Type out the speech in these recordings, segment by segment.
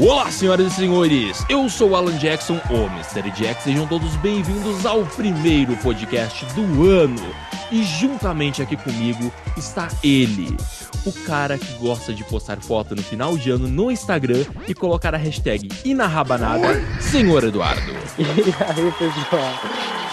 Olá, senhoras e senhores, eu sou Alan Jackson, o Mr. Jack. Sejam todos bem-vindos ao primeiro podcast do ano. E juntamente aqui comigo está ele, o cara que gosta de postar foto no final de ano no Instagram e colocar a hashtag Inarrabanada, Senhor Eduardo. E aí, pessoal?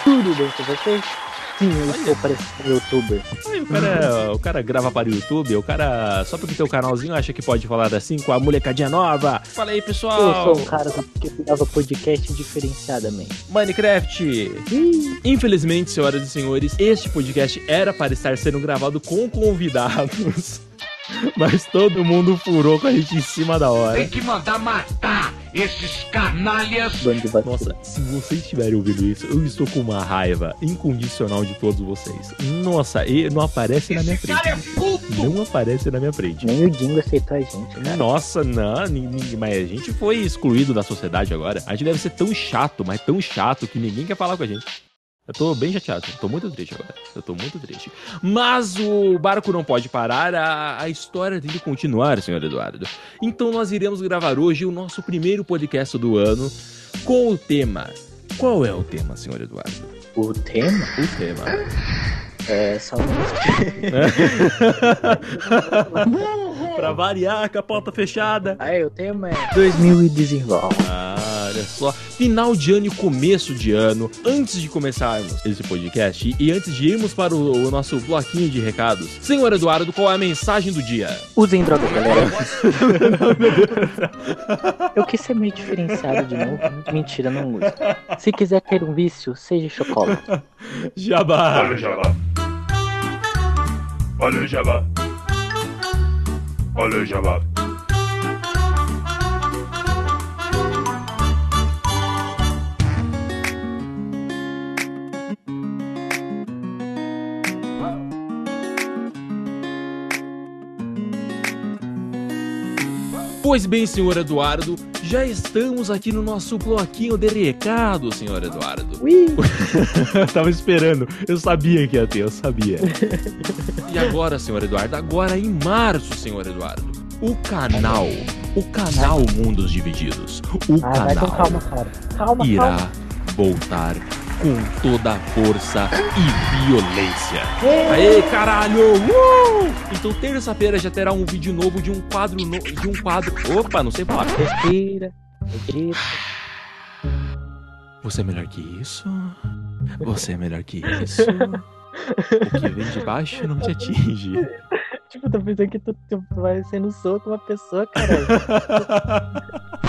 Tudo bem com vocês? Sim, eu estou parecendo um youtuber. Aí, o, cara, o cara grava para o YouTube, o cara, só porque tem o canalzinho, acha que pode falar assim com a molecadinha nova. Fala aí, Eu pessoal. sou um cara que grava podcast diferenciadamente. Minecraft. Infelizmente, senhoras e senhores, este podcast era para estar sendo gravado com convidados. Mas todo mundo furou com a gente em cima da hora. Tem que mandar matar esses canalhas. Nossa, se vocês estiverem ouvindo isso, eu estou com uma raiva incondicional de todos vocês. Nossa, e não aparece na minha Esse frente. cara é puto. Não aparece na minha frente. Nem o Dingo aceitou a gente, cara. Nossa, não, mas a gente foi excluído da sociedade agora. A gente deve ser tão chato, mas tão chato que ninguém quer falar com a gente. Eu tô bem chateado, tô muito triste agora. Eu tô muito triste. Mas o barco não pode parar, a, a história tem que continuar, senhor Eduardo. Então nós iremos gravar hoje o nosso primeiro podcast do ano com o tema. Qual é o tema, senhor Eduardo? O tema O tema. é só pra variar, com a porta fechada. Aí, o tema é 2000 e desenvolve. Ah, olha só. Final de ano e começo de ano. Antes de começarmos esse podcast e- e antes de irmos para o, o nosso bloquinho de recados, senhor Eduardo, qual é a mensagem do dia? Usem drogas, galera. Eu quis ser meio diferenciado de novo. Mentira, não uso. Se quiser ter um vício, seja chocolate. Jabá. Olha o Jabá. Olha o Jabá. Olha o Jabá. Pois bem, senhor Eduardo, já estamos aqui no nosso bloquinho de recados, senhor Eduardo. Ui! Eu tava esperando, eu sabia que ia ter, eu sabia. e agora, senhor Eduardo, agora em março, senhor Eduardo, o canal, o canal Mundos Divididos, o Ah, vai com canal calma, cara. Calma, irá calma. voltar com toda a força e violência. Aê, caralho! Uh! Então terça-feira já terá um vídeo novo de um quadro no... de um quadro. Opa, não sei falar. Respira. Acredita. Você é melhor que isso? Você é melhor que isso? O que vem de baixo não te atinge. Tipo, tô pensando que tu, tu vai sendo soco uma pessoa, caralho.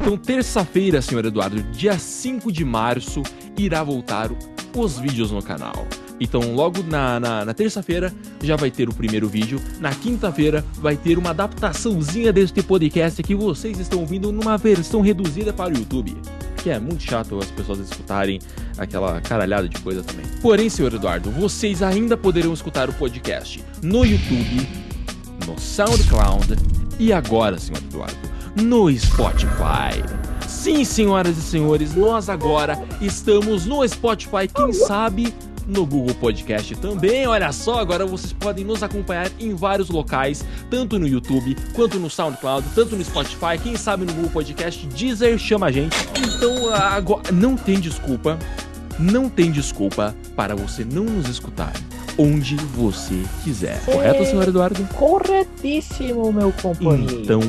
Então, terça-feira, senhor Eduardo, dia 5 de março, irá voltar os vídeos no canal. Então, logo na, na, na terça-feira já vai ter o primeiro vídeo. Na quinta-feira vai ter uma adaptaçãozinha deste podcast que vocês estão ouvindo numa versão reduzida para o YouTube. Que é muito chato as pessoas escutarem aquela caralhada de coisa também. Porém, senhor Eduardo, vocês ainda poderão escutar o podcast no YouTube, no SoundCloud e agora, senhor Eduardo, no Spotify. Sim, senhoras e senhores, nós agora estamos no Spotify, quem sabe no Google Podcast também. Olha só, agora vocês podem nos acompanhar em vários locais, tanto no YouTube quanto no SoundCloud, tanto no Spotify, quem sabe no Google Podcast, Deezer chama a gente. Então, agora não tem desculpa, não tem desculpa para você não nos escutar onde você quiser. Correto, senhor Eduardo? Corretíssimo, meu companheiro. Então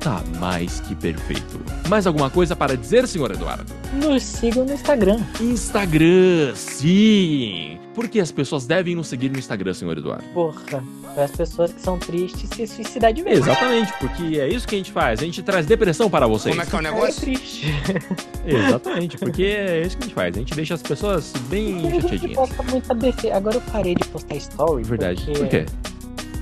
tá mais que perfeito. Mais alguma coisa para dizer, senhor Eduardo? Nos sigam no Instagram. Instagram, sim! Porque as pessoas devem nos seguir no Instagram, senhor Eduardo. Porra, para as pessoas que são tristes se suicidar de vez. Exatamente, porque é isso que a gente faz. A gente traz depressão para vocês. Como é que é o É negócio? triste. Exatamente, porque é isso que a gente faz. A gente deixa as pessoas bem A gente chateadinhas. Agora eu parei de postar story. Verdade. porque Por quê?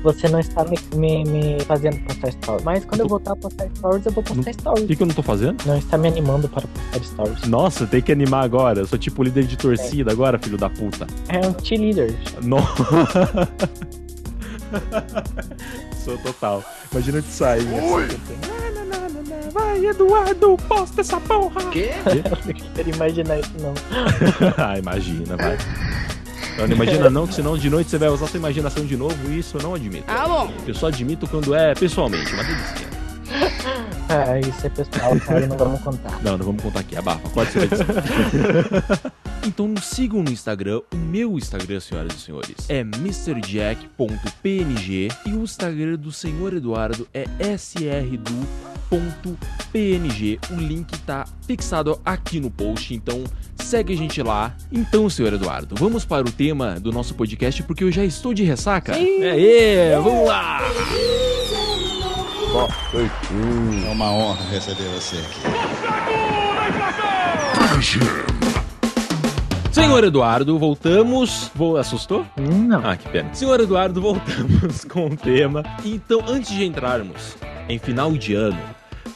Você não está me, me- me fazendo postar stories. Mas quando eu voltar a postar stories, eu vou postar O stories. que, que eu não tô fazendo? Não está me animando para postar stories. Nossa, tem que animar agora. Eu sou tipo líder de torcida agora, filho da puta. É um cheerleader. No... Sou total. Imagina de sair. Ui. Vai, Eduardo, posta essa porra! Quê? Eu não quero imaginar isso, não. ah, imagina, vai. Não, não imagina não, que senão de noite você vai usar sua imaginação de novo e isso eu não admito. Ah, bom. Eu só admito quando é pessoalmente, uma delícia. Ah, isso é pessoal, cara, não vamos contar. Não, não vamos contar aqui, abafa, corta isso aí. Então nos sigam no Instagram, o meu Instagram, senhoras e senhores, é mrjack.png e o Instagram do senhor Eduardo é srdu.png. O link tá fixado aqui no post, então segue a gente lá. Então, senhor Eduardo, vamos para o tema do nosso podcast porque eu já estou de ressaca. Aê, vamos lá! É uma honra receber você aqui. Senhor Eduardo, voltamos. Vou assustou? Não. Ah, que pena. Senhor Eduardo, voltamos com o tema. Então, antes de entrarmos em final de ano,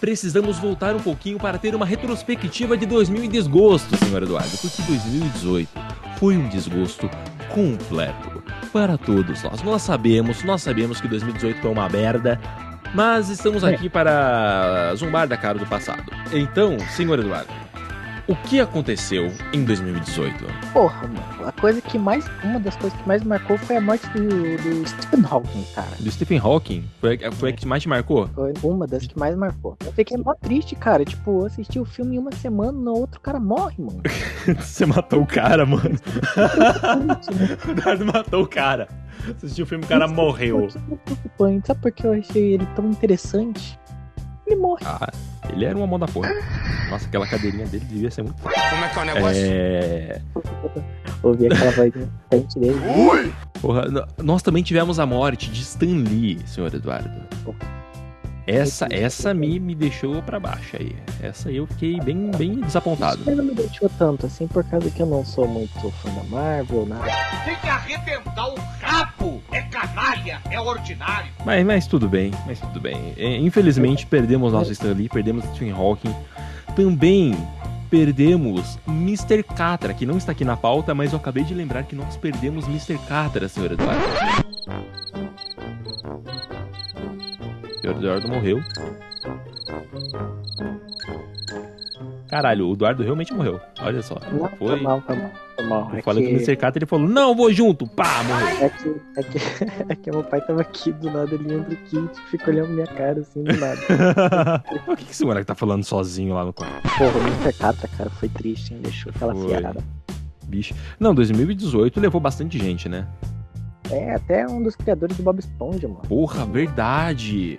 precisamos voltar um pouquinho para ter uma retrospectiva de 2000 e desgosto, senhor Eduardo, porque 2018 foi um desgosto completo para todos nós. Nós sabemos, nós sabemos que 2018 foi uma merda. Mas estamos aqui para zombar da cara do passado. Então, senhor Eduardo, o que aconteceu em 2018? Porra, mano. A coisa que mais. Uma das coisas que mais marcou foi a morte do, do Stephen Hawking, cara. Do Stephen Hawking? Foi, a- foi a que mais te marcou? Foi uma das que mais marcou. Eu fiquei mó triste, cara. Tipo, eu assisti o filme em uma semana, no outro cara morre, mano. Você matou o cara, mano. O matou o cara. Assistiu o filme, o cara morreu. Preocupante. Sabe por que eu achei ele tão interessante? Ele morre. Ah, ele era uma mão da porra. Nossa, aquela cadeirinha dele devia ser muito. Como é que é o negócio? É. Ouvi aquela voz de frente dele. Porra, no- nós também tivemos a morte de Stan Lee, senhor Eduardo. Essa, essa me, me deixou pra baixo aí. Essa aí eu fiquei bem, bem desapontado. Mas não me deixou tanto assim, por causa que eu não sou muito fã da Marvel, nada. Tem que arrebentar o rabo! É canalha, é ordinário. Mas, mas tudo bem, mas tudo bem. É, Infelizmente perdemos nosso Stan Lee, perdemos Stephen Hawking. Também perdemos Mr. Catra, que não está aqui na pauta, mas eu acabei de lembrar que nós perdemos Mr. Catra, senhor Eduardo. O Eduardo morreu. Caralho, o Eduardo realmente morreu. Olha só. Não, Foi. foi mal, foi mal. Mal. Eu É falei que, Mr. Catra ele falou: Não, vou junto. Pá, morreu. é que, é que, é que meu pai tava aqui do nada, ele entra aqui e fica olhando minha cara assim do nada. o que, que esse moleque tá falando sozinho lá no quarto? Porra, o Mr. Catra, cara, foi triste, hein? Deixou aquela Foi. fiarada. Bicho. Não, 2018 levou bastante gente, né? É, até um dos criadores do Bob Esponja, mano. Porra, verdade.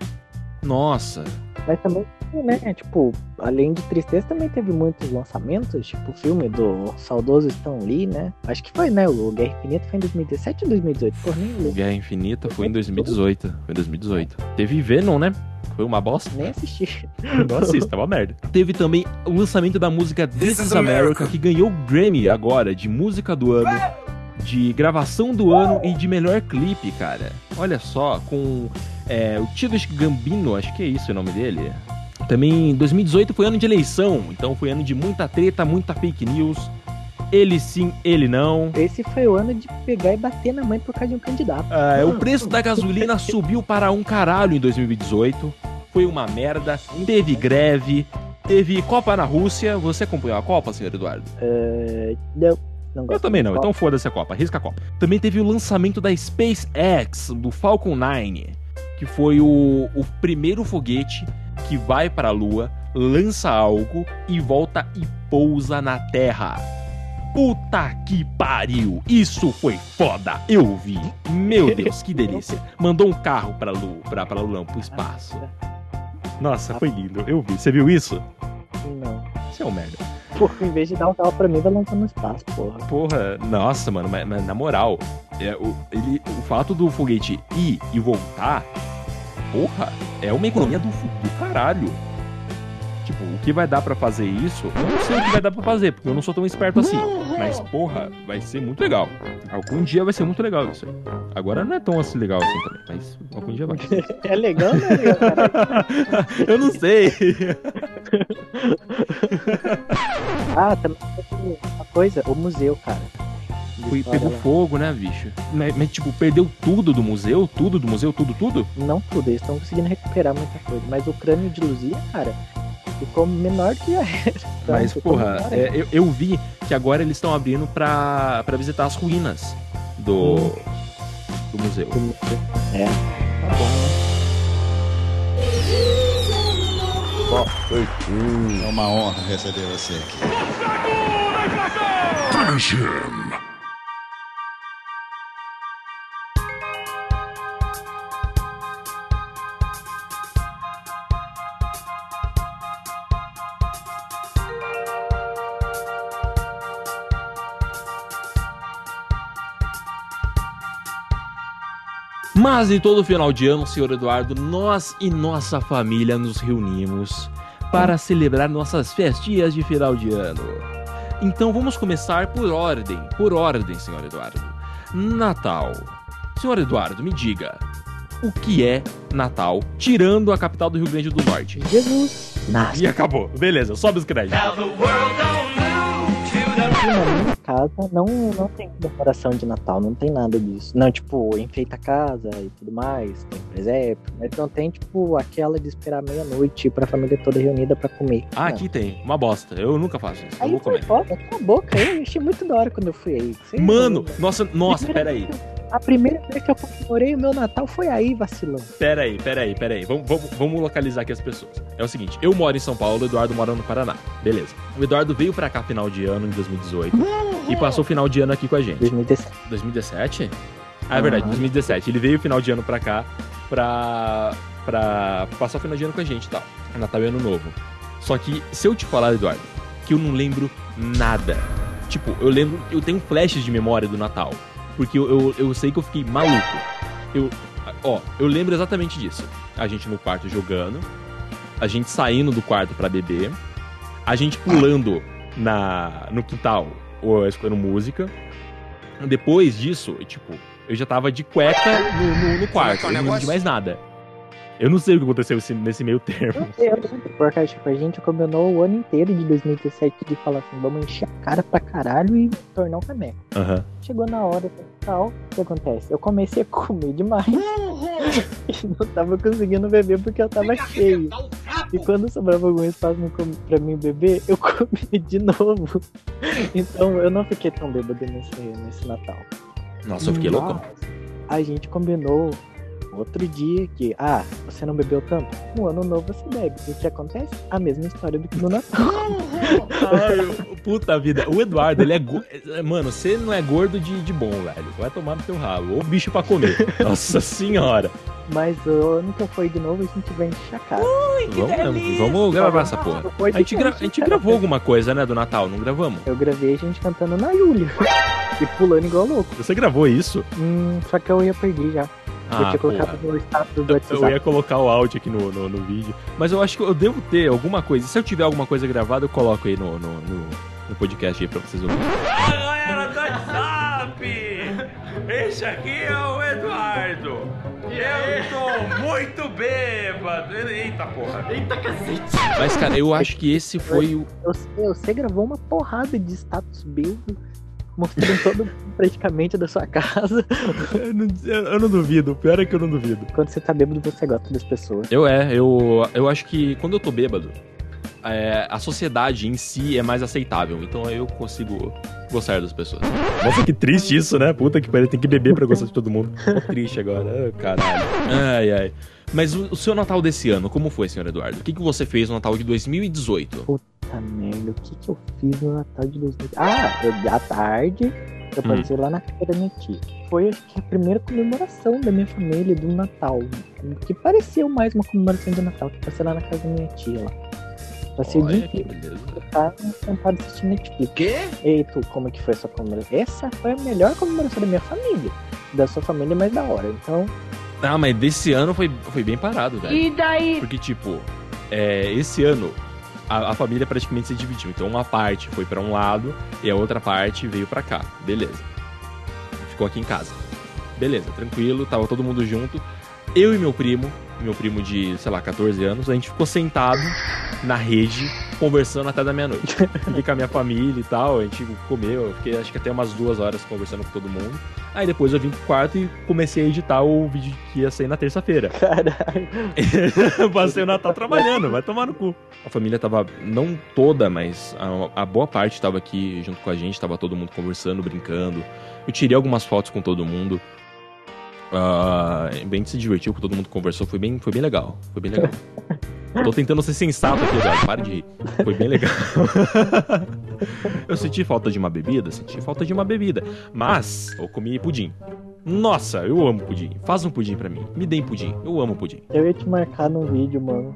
Nossa. Mas também, né, tipo, além de tristeza, também teve muitos lançamentos, tipo o filme do saudoso Stan Lee, né? Acho que foi, né? O Guerra Infinita foi em 2017 ou 2018? Porra, nem lembro. Guerra Infinita foi em 2018. Foi em 2018. Teve Venom, né? Foi uma bosta. Nem assisti. Não assista, é uma merda. Teve também o lançamento da música This, is America, que ganhou o Grammy agora de música do ano, de gravação do ano e de melhor clipe, cara. Olha só, com é, o Childish Gambino, acho que é isso o nome dele. Também 2018 foi ano de eleição, então foi ano de muita treta, muita fake news. Ele sim, ele não. Esse foi o ano de pegar e bater na mãe por causa de um candidato. Ah, o preço da gasolina subiu para um caralho em 2018. Foi uma merda. Teve greve. Teve Copa na Rússia. Você acompanhou a Copa, senhor Eduardo? É, não, não gosto. Eu também não, de então foda-se a Copa, risca a Copa. Também teve o lançamento da SpaceX, do Falcon 9, que foi o, o primeiro foguete que vai para a Lua, lança algo e volta e pousa na Terra. Puta que pariu! Isso foi foda! Eu vi! Meu Deus, que delícia! Mandou um carro pra Lua, pra, pra Lua, não, pro espaço. Nossa, foi lindo, eu vi. Você viu isso? Não. Você é um merda. Porra, em vez de dar um carro pra mim, vai lançar no espaço, porra. Porra, nossa, mano, mas, mas na moral, é, o, ele, o fato do foguete ir e voltar, porra, é uma economia do, do caralho. Tipo, o que vai dar pra fazer isso, eu não sei o que vai dar pra fazer, porque eu não sou tão esperto assim. Mas, porra, vai ser muito legal. Algum dia vai ser muito legal isso aí. Agora não é tão assim legal assim também, mas algum dia vai. É legal, né, eu não sei. Ah, também uma coisa, o museu, cara. Foi, pegou lá. fogo, né, bicho? Mas, mas, tipo, perdeu tudo do museu? Tudo do museu? Tudo, tudo? Não tudo, eles estão conseguindo recuperar muita coisa. Mas o crânio de Luzia, cara, ficou menor que já era. Mas, porra, é, eu, eu vi que agora eles estão abrindo pra, pra visitar as ruínas do, do museu. do museu. É, tá bom, né? É uma honra receber você aqui. Mas em todo final de ano, senhor Eduardo, nós e nossa família nos reunimos para celebrar nossas festinhas de final de ano. Então vamos começar por ordem, por ordem, senhor Eduardo. Natal. Senhor Eduardo, me diga, o que é Natal, tirando a capital do Rio Grande do Norte? Jesus nasce. E acabou. Beleza, sobe os créditos. Casa não, não tem decoração de Natal, não tem nada disso. Não, tipo, enfeita a casa e tudo mais, tem presépio, mas não tem, tipo, aquela de esperar meia-noite pra família toda reunida pra comer. Ah, Não. aqui tem, uma bosta. Eu nunca faço isso. Eu Aí vou foi comer. foda, a boca, eu achei muito da hora quando eu fui aí. Sei Mano, lá. nossa, nossa, peraí. A primeira vez que eu comemorei o meu Natal foi aí, vacilão. Peraí, peraí, peraí. Vamos, vamos, vamos localizar aqui as pessoas. É o seguinte, eu moro em São Paulo, o Eduardo mora no Paraná. Beleza. O Eduardo veio pra cá final de ano, em 2018, e passou o final de ano aqui com a gente. 2017. 2017? Ah, é verdade, Aham. 2017. Ele veio final de ano pra cá pra, pra passar o final de ano com a gente e tal. Natal e Ano Novo. Só que, se eu te falar, Eduardo, que eu não lembro nada. Tipo, eu lembro, eu tenho flashes de memória do Natal. Porque eu, eu, eu sei que eu fiquei maluco. Eu, ó, eu lembro exatamente disso. A gente no quarto jogando, a gente saindo do quarto pra beber, a gente pulando na, no quintal escutando música. Depois disso, tipo, eu já tava de cueca no, no, no quarto, eu não lembro de mais nada. Eu não sei o que aconteceu nesse, meio termo. Eu, porque tipo, a gente combinou o ano inteiro de 2017 de falar assim, vamos encher a cara pra caralho e tornar um caneco. Aham. Chegou na hora Natal, o que acontece? Eu comecei a comer demais e não tava conseguindo beber porque eu tava cheio. E quando sobrava algum espaço pra mim beber, eu comi de novo. Então eu não fiquei tão bêbado nesse, nesse Natal. Nossa, eu fiquei loucão. Mas A gente combinou outro dia que, ah, você não bebeu tanto? No ano novo você bebe. E o que acontece? A mesma história do que no Natal. Ai, puta vida. O Eduardo, ele é. go- Mano, você não é gordo de, de bom, velho. Vai tomar no teu rabo. Ou bicho pra comer. Nossa senhora. Mas o ano que eu for de novo, a gente vai encher a cara. Vamos, vamos gravar essa porra. A gente, gra- a gente gravou alguma coisa, né, do Natal, não gravamos? Eu gravei a gente cantando na Yulia. e pulando igual louco. Você gravou isso? Hum, só que eu ia perder já. Eu Ah, tinha colocado porra. no status do Eu WhatsApp. ia colocar o áudio aqui no, no, no vídeo. Mas eu acho que eu devo ter alguma coisa. Se eu tiver alguma coisa gravada, eu coloco aí no, no, no, no podcast aí pra vocês ouvirem. Galera do WhatsApp! Esse aqui é o Eduardo. E eu tô muito bêbado. Eita porra. Eita cacete. Mas, cara, eu acho que esse foi o. Eu você gravou uma porrada de status bêbado, mostrando todo praticamente da sua casa. Eu não, eu não duvido. O pior é que eu não duvido. Quando você tá bêbado, você gosta das pessoas. Eu é, eu, eu acho que quando eu tô bêbado, é, a sociedade em si é mais aceitável. Então eu consigo gostar das pessoas. Nossa, que triste isso, né? Puta que pariu, tem que beber pra gostar de todo mundo. Tô triste agora, caralho. Ai, ai. Mas o, o seu Natal desse ano, como foi, senhor Eduardo? O que, que você fez no Natal de 2018? Puta merda, o que que eu fiz no Natal de 2000? Ah, eu, à tarde, eu Hum. passei lá na casa da minha tia. Foi, acho que, a primeira comemoração da minha família do Natal. Que pareceu mais uma comemoração de Natal. que Passei lá na casa da minha tia lá. Passei o dia Olha que inteiro sentado assistindo Netflix. Quê? E tu, como é que foi a sua comemoração? Essa foi a melhor comemoração da minha família. Da sua família, mais da hora. Então, Ah, mas desse ano foi, foi bem parado, velho. E daí? Porque, tipo, é, esse ano a, a família praticamente se dividiu. Então, uma parte foi pra um lado e a outra parte veio pra cá. Beleza. Ficou aqui em casa. Beleza, tranquilo, tava todo mundo junto. Eu e meu primo, meu primo de, sei lá, 14 anos, a gente ficou sentado na rede, conversando até da meia-noite. Fiquei com a minha família e tal, a gente comeu, eu fiquei acho que até umas duas horas conversando com todo mundo. Aí depois eu vim pro quarto e comecei a editar o vídeo que ia sair na terça-feira. caralho. Passei o Natal trabalhando, vai tomar no cu. A família tava, não toda, mas a, a boa parte tava aqui junto com a gente, tava todo mundo conversando, brincando. Eu tirei algumas fotos com todo mundo. Ah, bem se divertiu, com todo mundo conversou, foi bem, foi bem legal. Foi bem legal. Tô tentando ser sensato aqui, Eduardo. Para de rir. Foi bem legal. eu senti falta de uma bebida, senti falta de uma bebida. Mas eu comi pudim. Nossa, eu amo pudim. Faz um pudim pra mim. Me dê pudim. Eu amo pudim. Eu ia te marcar num vídeo, mano.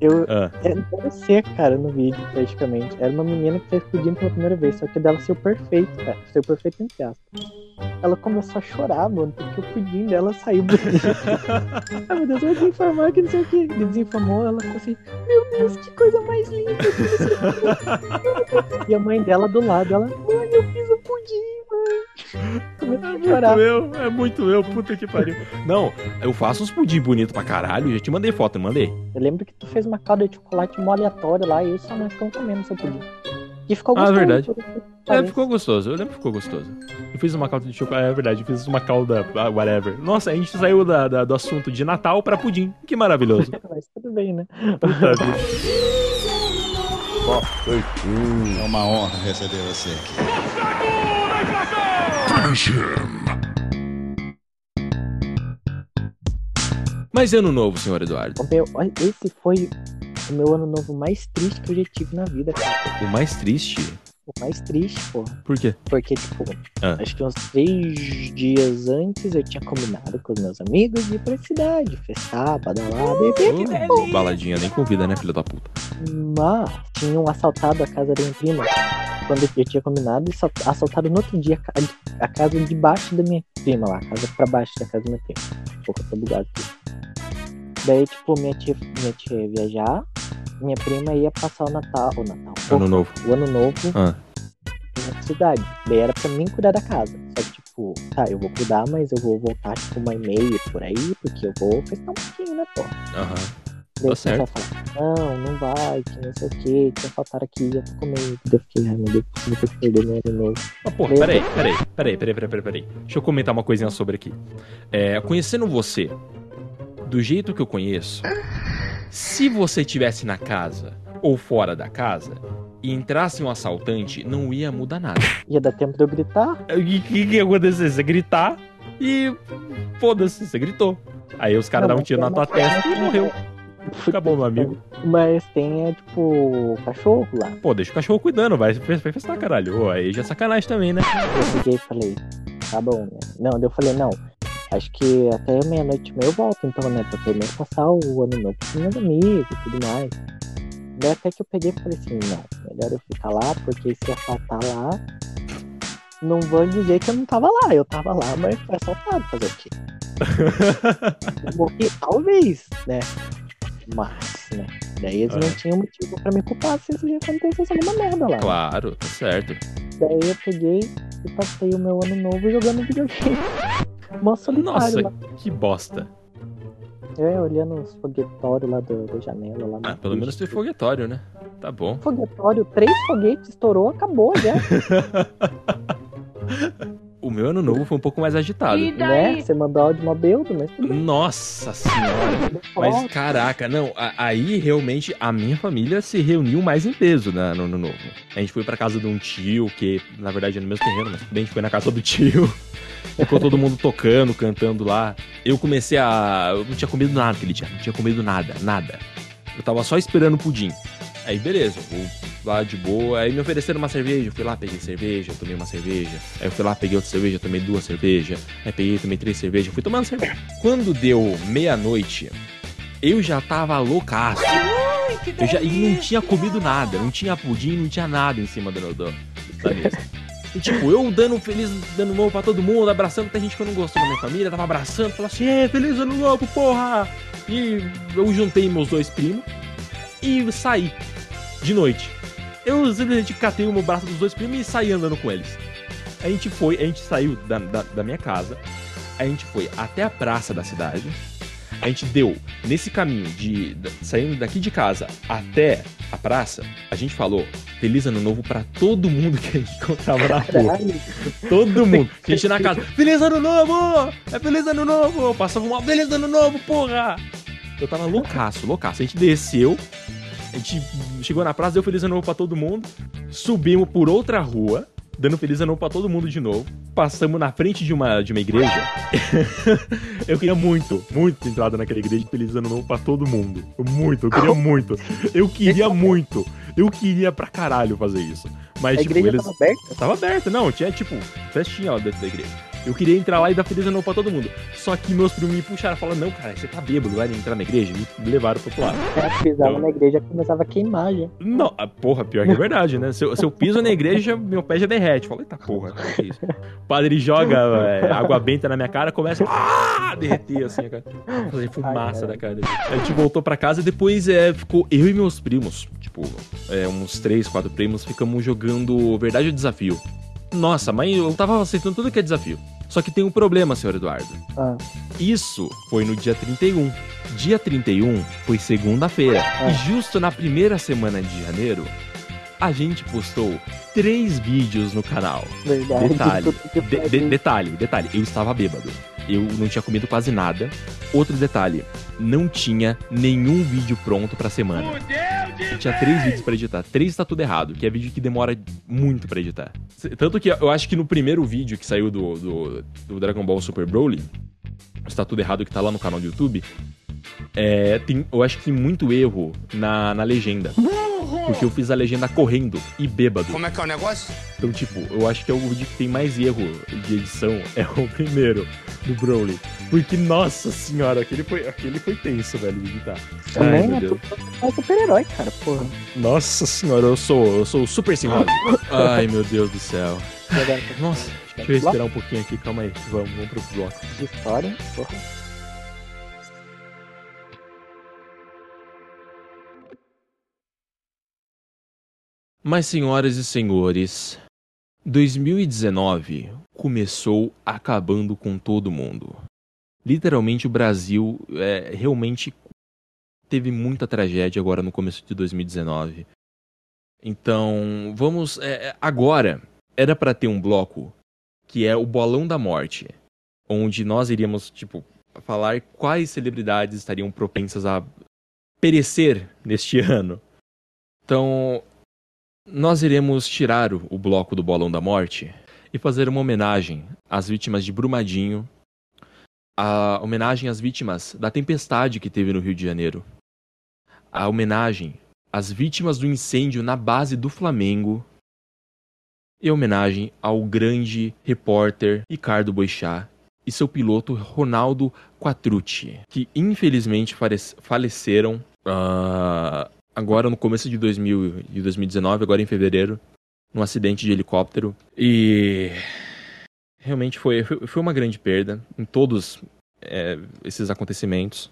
Eu. Ah. Era você, cara, no vídeo, praticamente. Era uma menina que fez pudim pela primeira vez, só que dela saiu perfeito, cara. Saiu perfeito entre aspas. Ela começou a chorar, mano, porque o pudim dela saiu bonito. Ai, meu Deus, eu vou desinformar que não sei o que. Ele desinformou, ela ficou assim, meu Deus, que coisa mais linda. e a mãe dela do lado, ela, mãe, eu fiz o pudim, mãe. Começou a Muito chorar. eu, é muito eu, puta que pariu. Não, eu faço uns pudim bonito pra caralho. Já te mandei foto, mandei. Eu lembro que tu fez uma calda de chocolate mó aleatória lá e eu só nós ficamos comendo seu pudim. E ficou Ah, gostoso. verdade. por isso que É, ficou gostoso. Eu lembro que ficou gostoso. Eu fiz uma calda de chocolate. É verdade, eu fiz uma calda, ah, whatever. Nossa, a gente saiu da- da- do assunto de Natal pra pudim. Que maravilhoso. Mas tudo bem, né? Puta vida. É uma honra receber você aqui. Mas ano novo, senhor Eduardo. Esse foi o meu ano novo mais triste que eu já tive na vida, cara. O mais triste. O mais triste, porra. Por quê? Porque, tipo, Ah. acho que uns três dias antes eu tinha combinado com os meus amigos de ir pra cidade, festar, badalar, beber. Oh, baladinha nem convida, né, filho da puta? Mas tinham assaltado a casa da minha prima quando eu tinha combinado e assaltaram no outro dia a ca- a casa de baixo da minha prima lá, a casa pra baixo da casa da minha prima. Porra, tô bugado aqui. Daí, tipo, minha tia, minha tia ia viajar, minha prima ia passar o Natal, o Natal, Ano novo. o Ano Novo Ah. na cidade. Daí era pra mim cuidar da casa. Só que, tipo, tá, eu vou cuidar, mas eu vou voltar, tipo, uma e meia por aí, porque eu vou festar um pouquinho, né, pô? Aham. Daí Tá o certo. fala, não, não vai, que não sei o que, que faltar aqui, eu tô com medo. Eu fiquei, ai meu Deus, eu ter que perder meu ano novo. Ah, porra, peraí, peraí, peraí, peraí, peraí, peraí, peraí. Deixa eu comentar uma coisinha sobre aqui. É, conhecendo você, do jeito que eu conheço, se você estivesse na casa ou fora da casa e entrasse um assaltante, não ia mudar nada. Ia dar tempo de eu gritar, O que, que ia acontecer? Você gritar e foda-se, você gritou. Aí os caras dão um tiro na tua testa e morreu. Acabou, meu amigo. Mas tem, é, tipo, cachorro lá. Pô, deixa o cachorro cuidando, vai, vai festar, caralho. Ô, aí já é sacanagem também, né? Eu peguei e falei, tá bom, né? Não, eu falei, não, acho que até meia-noite meia eu volto, então, né? Pra pelo menos passar o ano novo com meus amigos e tudo mais. Daí até que eu peguei e falei assim, não, melhor eu ficar lá, porque se assaltar lá, não vão dizer que eu não tava lá. Eu tava lá, mas foi assaltado, fazer o quê? Morri, talvez, né? Mas, né? Daí eles não É. tinham motivo pra me culpar se isso já acontecesse alguma merda lá. Claro, tá certo. Daí eu peguei e passei o meu ano novo jogando videogame. Mó solitário Nossa, lá. que bosta. É, olhando os foguetórios lá do, da janela. Lá Ah, pelo menos tem foguetório, né? Tá bom. Foguetório, três foguetes, estourou, acabou já. O meu ano novo foi um pouco mais agitado. E né? Você mandou áudio mó beldo, mas tudo bem. Nossa senhora. Mas caraca, não, a- aí realmente a minha família se reuniu mais em peso né, no ano novo. A gente foi pra casa de um tio, que na verdade é no mesmo terreno, mas bem, a gente foi na casa do tio. Ficou todo mundo tocando, cantando lá. Eu comecei a. Eu não tinha comido nada aquele dia, não tinha comido nada, nada. Eu tava só esperando o pudim. Aí beleza, eu lá de boa. Aí me ofereceram uma cerveja, eu fui lá, peguei cerveja, tomei uma cerveja. Aí eu fui lá, peguei outra cerveja, tomei duas cervejas. Aí peguei, tomei três cervejas, fui tomando cerveja. Quando deu meia-noite, eu já tava loucaço. Eu já, e não tinha comido nada, não tinha pudim, não tinha nada em cima do, do- da mesa. E tipo, eu dando feliz ano novo pra todo mundo, abraçando até gente que eu não gostou da minha família, tava abraçando, falando assim, é, feliz ano novo, porra! E eu juntei meus dois primos e saí de noite. Eu simplesmente catei o meu braço dos dois primos e saí andando com eles. A gente foi, a gente saiu da, da, da minha casa, a gente foi até a praça da cidade, a gente deu nesse caminho de saindo daqui de casa até a praça, a gente falou feliz ano novo pra todo mundo que a gente encontrava na rua. Todo mundo. A gente na casa, feliz ano novo! É feliz ano novo! Passava uma feliz ano novo, porra! Eu tava loucaço, loucaço. A gente desceu, a gente chegou na praça, deu feliz ano novo pra todo mundo, subimos por outra rua, dando feliz ano novo pra todo mundo de novo. Passamos na frente de uma, de uma igreja. eu queria muito, muito ter entrado naquela igreja de feliz ano novo pra todo mundo. Muito, eu queria muito. Eu queria muito. Eu queria pra caralho fazer isso. Mas, A tipo, igreja eles. tava aberta? Tava aberta, não, tinha tipo festinha lá dentro da igreja. Eu queria entrar lá e dar feliz ano novo pra todo mundo. Só que meus primos me puxaram e falaram: Não, cara, você tá bêbado, vai entrar na igreja. E me levaram pro outro lado. Eu pisava Então- na igreja começava a queimar já. Não, ah, porra, pior que é verdade, né? Se eu, se eu piso na igreja, meu pé já derrete. Falei, eita porra, cara, que isso? O padre joga é, água benta na minha cara, começa a derreter assim, cara. Fazer fumaça da cara. A gente voltou pra casa e depois é, ficou eu e meus primos, tipo, é, uns três, quatro primos, ficamos jogando Verdade ou Desafio. Nossa, mas eu tava aceitando tudo que é desafio. Só que tem um problema, senhor Eduardo. Ah, Isso foi no dia 31. Dia 31 foi segunda-feira. Ah. E justo na primeira semana de janeiro, a gente postou três vídeos no canal. verdade. Detalhe, de- de- detalhe, detalhe, eu estava bêbado. Eu não tinha comido quase nada. Outro detalhe, não tinha nenhum vídeo pronto pra semana. Eu tinha três vídeos pra editar. Três tá tudo errado, que é vídeo que demora muito pra editar. Tanto que eu acho que no primeiro vídeo que saiu do, do, do Dragon Ball Super Broly, está tudo errado que tá lá no canal do YouTube, é, tem, eu acho que tem muito erro na, na legenda. Porque eu fiz a legenda correndo e bêbado. Como é que é o negócio? Então, tipo, eu acho que é o vídeo que tem mais erro de edição é o primeiro, do Broly. Porque, nossa senhora, aquele foi, aquele foi tenso, velho, de editar. Ai, Também meu é Deus. É super-herói, cara, porra. Nossa senhora, eu sou, eu sou super simbólico. Ai, meu Deus do céu. Nossa, deixa eu respirar um pouquinho aqui, calma aí. Vamos, vamos pro bloco. história, porra. Mas, senhoras e senhores, 2019 começou acabando com todo mundo. Literalmente, o Brasil é, realmente teve muita tragédia agora no começo de 2019. Então, vamos. é, é, agora, era pra ter um bloco que é o Bolão da Morte, onde nós iríamos, tipo, falar quais celebridades estariam propensas a perecer neste ano. Então, nós iremos tirar o bloco do Bolão da Morte e fazer uma homenagem às vítimas de Brumadinho, a homenagem às vítimas da tempestade que teve no Rio de Janeiro, a homenagem às vítimas do incêndio na base do Flamengo e a homenagem ao grande repórter Ricardo Boixá e seu piloto Ronaldo Quattrucci, que infelizmente falec- faleceram ah, agora no começo de, 2000, de 2019, agora em fevereiro, num acidente de helicóptero. E realmente foi, foi uma grande perda em todos é, esses acontecimentos.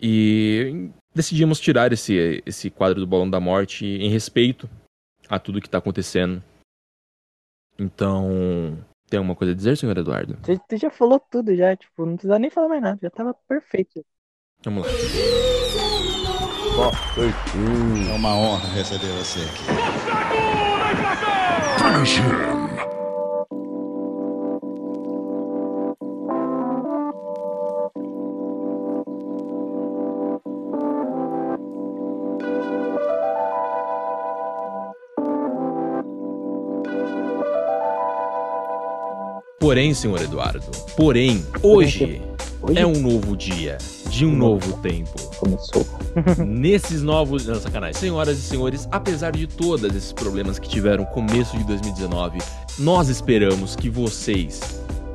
E decidimos tirar esse, esse quadro do Bolão da Morte em respeito a tudo que está acontecendo. Então, tem alguma coisa a dizer, senhor Eduardo? Você, você já falou tudo já, tipo, não precisa nem falar mais nada, já tava perfeito. Vamos lá. É uma honra receber você aqui. Porém, senhor Eduardo, porém, hoje Hoje é um novo dia, de um novo tempo. começou. Nesses novos. Não, sacanagem. Senhoras e senhores, apesar de todos esses problemas que tiveram no começo de 2019, nós esperamos que vocês,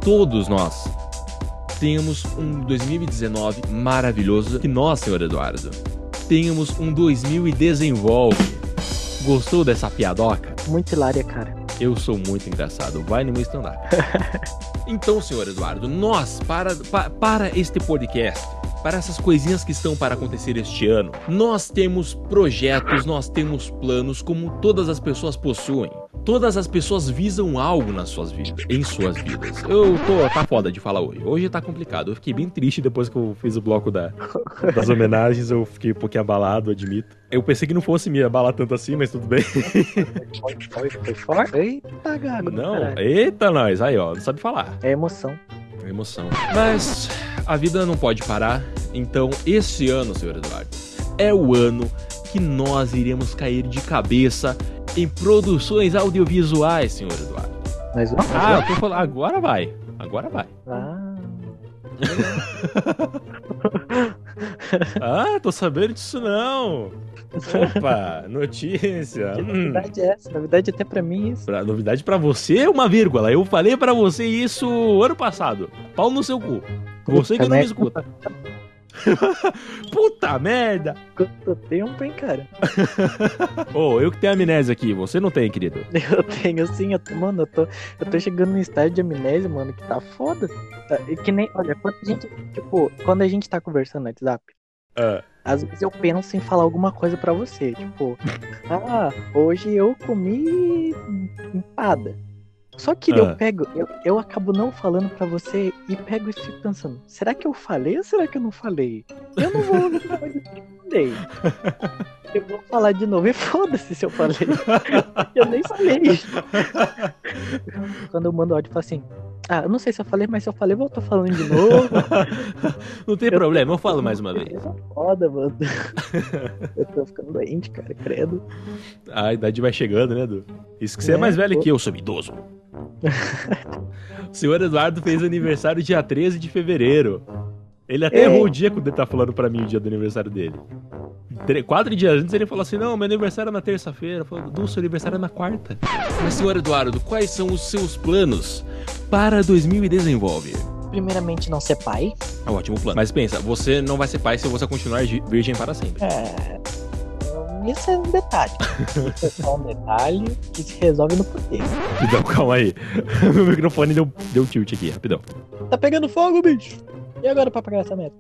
todos nós, tenhamos um 2019 maravilhoso. Que nós, senhor Eduardo, tenhamos um 2000 e desenvolve. Gostou dessa piadoca? Muito hilária, cara. Eu sou muito engraçado. Vai no meu stand-up. então, senhor Eduardo, nós, para, pa- para este podcast, para essas coisinhas que estão para acontecer este ano, nós temos projetos, nós temos planos como todas as pessoas possuem. Todas as pessoas visam algo nas suas vidas, em suas vidas. Eu tô, tá foda de falar hoje. Hoje tá complicado. Eu fiquei bem triste depois que eu fiz o bloco da, das homenagens. Eu fiquei um pouquinho abalado, admito. Eu pensei que não fosse me abalar tanto assim, mas tudo bem. Foi, foi. Eita, gago. Não, caralho. eita nós, aí ó, não sabe falar. É emoção. Emoção. Mas a vida não pode parar, então esse ano, senhor Eduardo, é o ano que nós iremos cair de cabeça em produções audiovisuais, senhor Eduardo. Vamos? Ah, eu tô falando. Agora vai. Agora vai. Ah, Ah, tô sabendo disso não. Opa, notícia. que Hum. novidade é essa? Novidade até pra mim isso. Pra, novidade pra você, uma vírgula. Eu falei pra você isso ano passado. Pau no seu cu. Você que não me escuta. Puta merda. Quanto tempo, hein, cara? Ô, eu que tenho amnésia aqui, você não tem, querido. Eu tenho sim, eu tô, mano, eu tô, eu tô chegando num estágio de amnésia, mano, que tá foda. Tá, e que nem, olha, quando a gente, tipo, quando a gente tá conversando no WhatsApp, Ah, às vezes eu penso em falar alguma coisa pra você, tipo, ah, hoje eu comi empada. Só que Ah. eu pego, eu, eu acabo não falando pra você e pego e fico pensando, será que eu falei ou será que eu não falei? Eu não vou, vou responder. Eu vou falar de novo e foda-se se eu falei. Eu nem falei. Quando eu mando áudio, eu falo assim, ah, eu não sei se eu falei, mas se eu falei, eu tô falando de novo. não tem problema, eu falo mais uma vez. É foda, mano. Eu tô ficando doente, cara, credo. A idade vai chegando, né, Edu? Isso que você é É, mais velho pô. que eu, sou idoso. O senhor Eduardo fez aniversário dia 13 de fevereiro. Ele até É. errou o dia quando ele tá falando pra mim o dia do aniversário dele. Tre- Quatro dias antes ele falou assim: Não, meu aniversário é na terça-feira. Du, seu aniversário é na quarta. Mas, senhor Eduardo, quais são os seus planos para 2019? Primeiramente, não ser pai. É um ótimo plano. Mas pensa, você não vai ser pai se você continuar virgem para sempre. É. Isso é um detalhe. Isso é só um detalhe que se resolve no poder. Rapidão, calma aí. meu microfone deu, deu tilt aqui, rapidão. Tá pegando fogo, bicho. E agora pra pagar essa meta?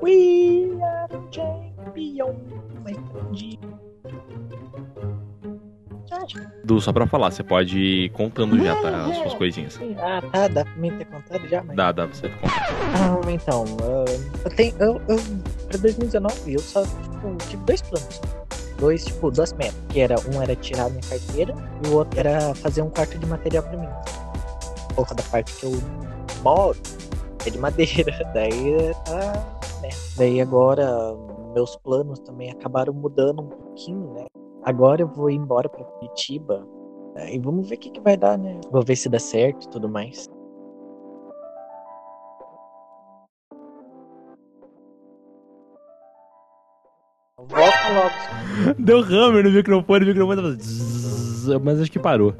We are champion. Du, só pra falar, você pode ir contando já, tá? As suas coisinhas. Ah, tá. Dá pra mim ter contado já, mas... Dá, dá pra você contar. Ah, então, ah, eu tenho. Eu, eu, pra 2019 eu só tipo, tive dois planos. Dois, tipo, duas metas. Que era, um era tirar minha carteira e o outro era fazer um quarto de material pra mim. Pouco da parte que eu moro é de madeira. Daí tá. Né? Daí agora meus planos também acabaram mudando um pouquinho, né? Agora eu vou embora pra Curitiba. né, E vamos ver o que, que vai dar, né? Vou ver se dá certo e tudo mais. Logo. Deu hammer no microfone, o microfone tava. Mas acho que parou.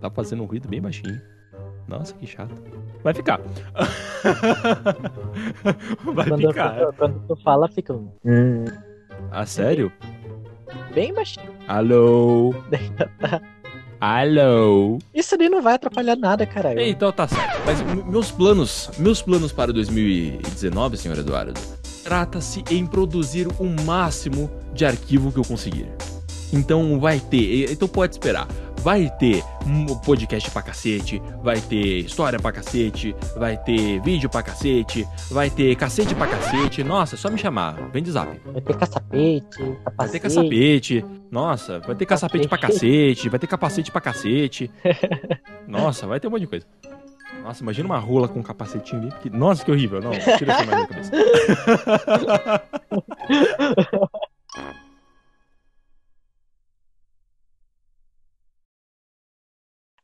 Tá fazendo um ruído bem baixinho. Nossa, que chato. Vai ficar. Vai Quando, ficar. eu- quando tu fala, fica um. "Hum", Ah, sério? bem baixinho. Alô? Alô? Isso ali não vai atrapalhar nada, caralho. Então tá certo. Mas meus planos, meus planos para 2019, senhor Eduardo, trata-se em produzir o máximo de arquivo que eu conseguir. Então vai ter, então pode esperar. Vai ter podcast pra cacete, vai ter história pra cacete, vai ter vídeo pra cacete, vai ter cacete pra cacete. Nossa, só me chamar, vem de zap. Vai ter caçapete, capacete. Vai ter caçapete. Nossa, vai ter caçapete pra cacete, vai ter capacete pra cacete. Nossa, vai ter um monte de coisa. Nossa, imagina uma rola com um capacetinho ali. Que- Nossa, que horrível. Não, tira essa imagem da cabeça.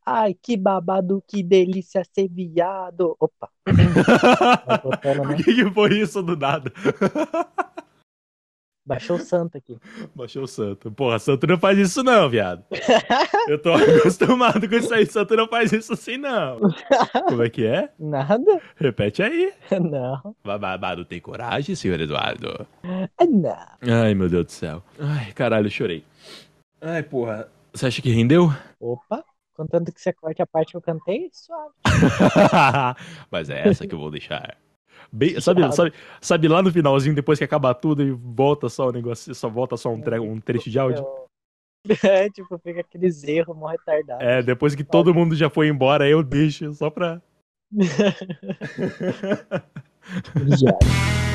Ai, que babado, que delícia ser viado. Opa. Por né? que, que foi isso do nada? Baixou o santo aqui. Baixou o santo. Porra, santo não faz isso não, viado. Eu tô acostumado com isso aí. Santo não faz isso assim, não. Como é que é? Nada? Repete aí. Não. Babado tem coragem, senhor Eduardo? Não. Ai, meu Deus do céu. Ai, caralho, chorei. Ai, porra. Você acha que rendeu? Opa. Contanto que você corte a parte que eu cantei, suave. Mas é essa que eu vou deixar. Bem, sabe, sabe, sabe lá no finalzinho, depois que acaba tudo e volta só o negócio, só volta só um, tre um trecho de áudio? É, tipo, fica aqueles erros mó retardados. É, depois que todo mundo já foi embora, eu deixo só pra.